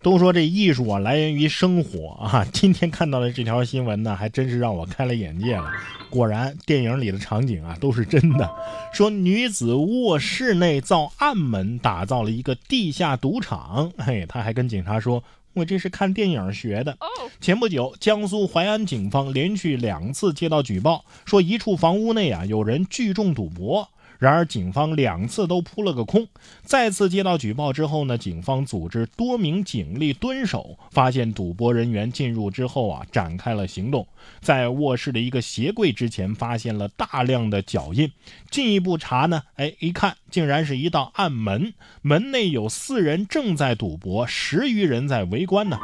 都说这艺术啊来源于生活啊，今天看到的这条新闻呢，还真是让我开了眼界了。果然，电影里的场景啊都是真的。说女子卧室内造暗门，打造了一个地下赌场。嘿，他还跟警察说：“我这是看电影学的。”前不久，江苏淮安警方连续两次接到举报，说一处房屋内啊有人聚众赌博。然而，警方两次都扑了个空。再次接到举报之后呢，警方组织多名警力蹲守，发现赌博人员进入之后啊，展开了行动。在卧室的一个鞋柜之前，发现了大量的脚印。进一步查呢，哎，一看竟然是一道暗门，门内有四人正在赌博，十余人在围观呢。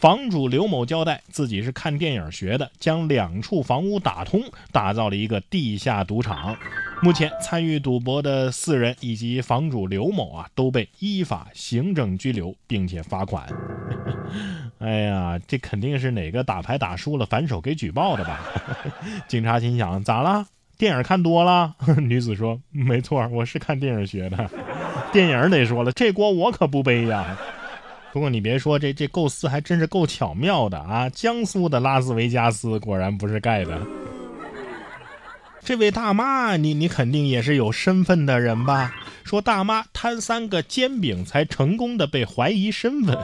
房主刘某交代，自己是看电影学的，将两处房屋打通，打造了一个地下赌场。目前参与赌博的四人以及房主刘某啊，都被依法行政拘留，并且罚款。哎呀，这肯定是哪个打牌打输了反手给举报的吧？警察心想：咋了？电影看多了？女子说：没错，我是看电影学的。电影得说了，这锅我可不背呀。不过你别说，这这构思还真是够巧妙的啊！江苏的拉斯维加斯果然不是盖的。这位大妈，你你肯定也是有身份的人吧？说大妈摊三个煎饼才成功的被怀疑身份，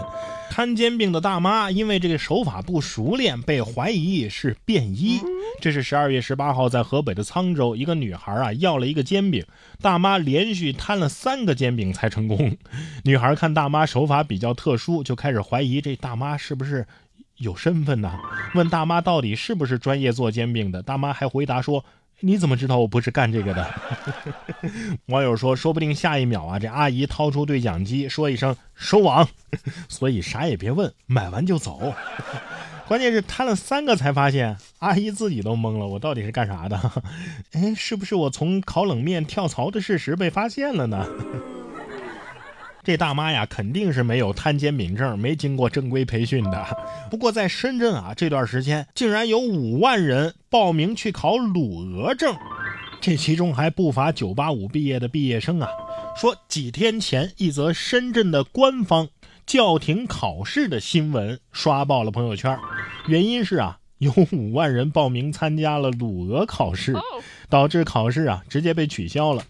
摊煎饼的大妈因为这个手法不熟练，被怀疑是便衣。这是十二月十八号在河北的沧州，一个女孩啊要了一个煎饼，大妈连续摊了三个煎饼才成功。女孩看大妈手法比较特殊，就开始怀疑这大妈是不是有身份呢？问大妈到底是不是专业做煎饼的？大妈还回答说。你怎么知道我不是干这个的？网友说，说不定下一秒啊，这阿姨掏出对讲机，说一声收网，所以啥也别问，买完就走。关键是摊了三个才发现，阿姨自己都懵了，我到底是干啥的？哎，是不是我从烤冷面跳槽的事实被发现了呢？这大妈呀，肯定是没有摊煎饼证，没经过正规培训的。不过在深圳啊，这段时间竟然有五万人报名去考卤鹅证，这其中还不乏985毕业的毕业生啊。说几天前，一则深圳的官方叫停考试的新闻刷爆了朋友圈，原因是啊，有五万人报名参加了鲁俄考试，导致考试啊直接被取消了。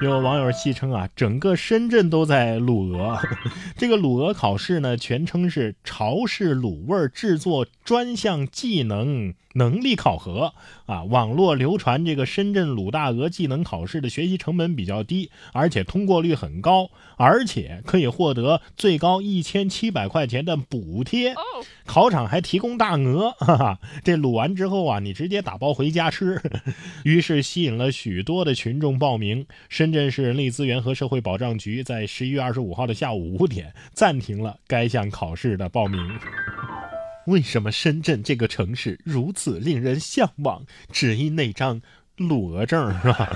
有网友戏称啊，整个深圳都在卤鹅。这个卤鹅考试呢，全称是潮式卤味制作专项技能。能力考核啊，网络流传这个深圳鲁大鹅技能考试的学习成本比较低，而且通过率很高，而且可以获得最高一千七百块钱的补贴，考场还提供大鹅，哈哈，这卤完之后啊，你直接打包回家吃，于是吸引了许多的群众报名。深圳市人力资源和社会保障局在十一月二十五号的下午五点暂停了该项考试的报名。为什么深圳这个城市如此令人向往？只因那张鲁鹅证，是吧？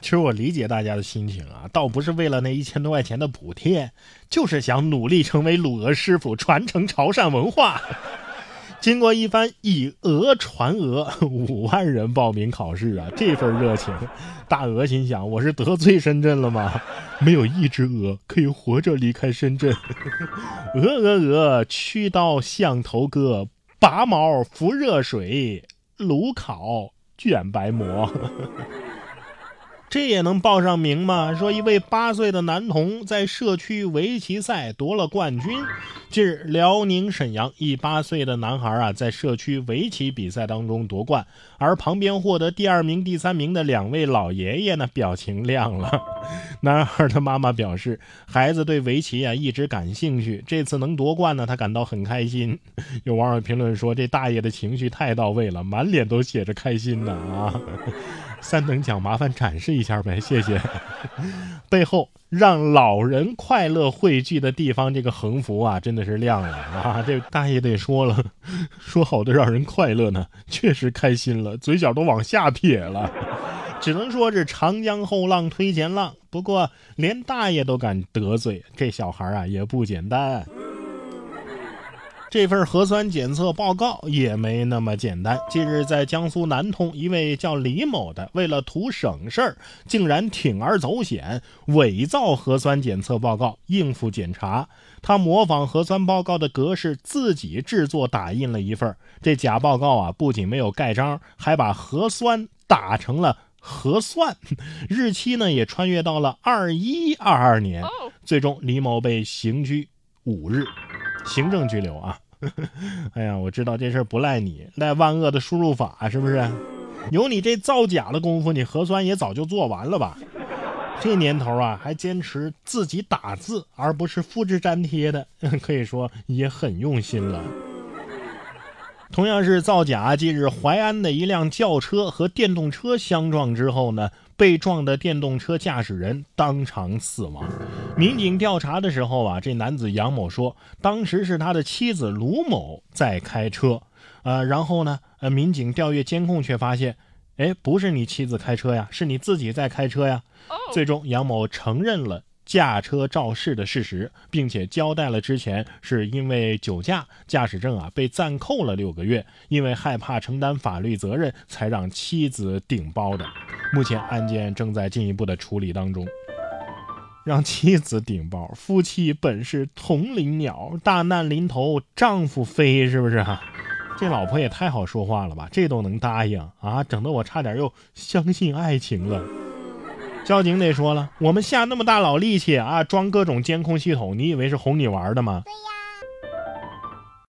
其实我理解大家的心情啊，倒不是为了那一千多块钱的补贴，就是想努力成为鲁俄师傅，传承潮汕文化。经过一番以讹传讹，五万人报名考试啊！这份热情，大鹅心想：我是得罪深圳了吗？没有一只鹅可以活着离开深圳。鹅鹅鹅，曲刀向头割，拔毛浮热水，炉烤卷白馍。这也能报上名吗？说一位八岁的男童在社区围棋赛夺了冠军。近日，辽宁沈阳一八岁的男孩啊，在社区围棋比赛当中夺冠，而旁边获得第二名、第三名的两位老爷爷呢，表情亮了。男孩的妈妈表示，孩子对围棋啊一直感兴趣，这次能夺冠呢，他感到很开心。有网友评论说，这大爷的情绪太到位了，满脸都写着开心呢啊。三等奖麻烦展示一下呗，谢谢。背后让老人快乐汇聚的地方，这个横幅啊，真的是亮了啊！这大爷得说了，说好的让人快乐呢，确实开心了，嘴角都往下撇了。只能说是长江后浪推前浪，不过连大爷都敢得罪，这小孩啊也不简单。这份核酸检测报告也没那么简单。近日，在江苏南通，一位叫李某的，为了图省事儿，竟然铤而走险，伪造核酸检测报告应付检查。他模仿核酸报告的格式，自己制作打印了一份。这假报告啊，不仅没有盖章，还把核酸打成了核算，日期呢也穿越到了二一二二年。最终，李某被刑拘五日。行政拘留啊！哎呀，我知道这事儿不赖你，赖万恶的输入法是不是？有你这造假的功夫，你核酸也早就做完了吧？这年头啊，还坚持自己打字而不是复制粘贴的，可以说也很用心了。同样是造假，近日淮安的一辆轿车和电动车相撞之后呢？被撞的电动车驾驶人当场死亡。民警调查的时候啊，这男子杨某说，当时是他的妻子卢某在开车。呃，然后呢，呃，民警调阅监控却发现，哎，不是你妻子开车呀，是你自己在开车呀。最终，杨某承认了。驾车肇事的事实，并且交代了之前是因为酒驾，驾驶证啊被暂扣了六个月，因为害怕承担法律责任，才让妻子顶包的。目前案件正在进一步的处理当中。让妻子顶包，夫妻本是同林鸟，大难临头丈夫飞，是不是啊？这老婆也太好说话了吧，这都能答应啊？整得我差点又相信爱情了。交警得说了，我们下那么大老力气啊，装各种监控系统，你以为是哄你玩的吗？对呀。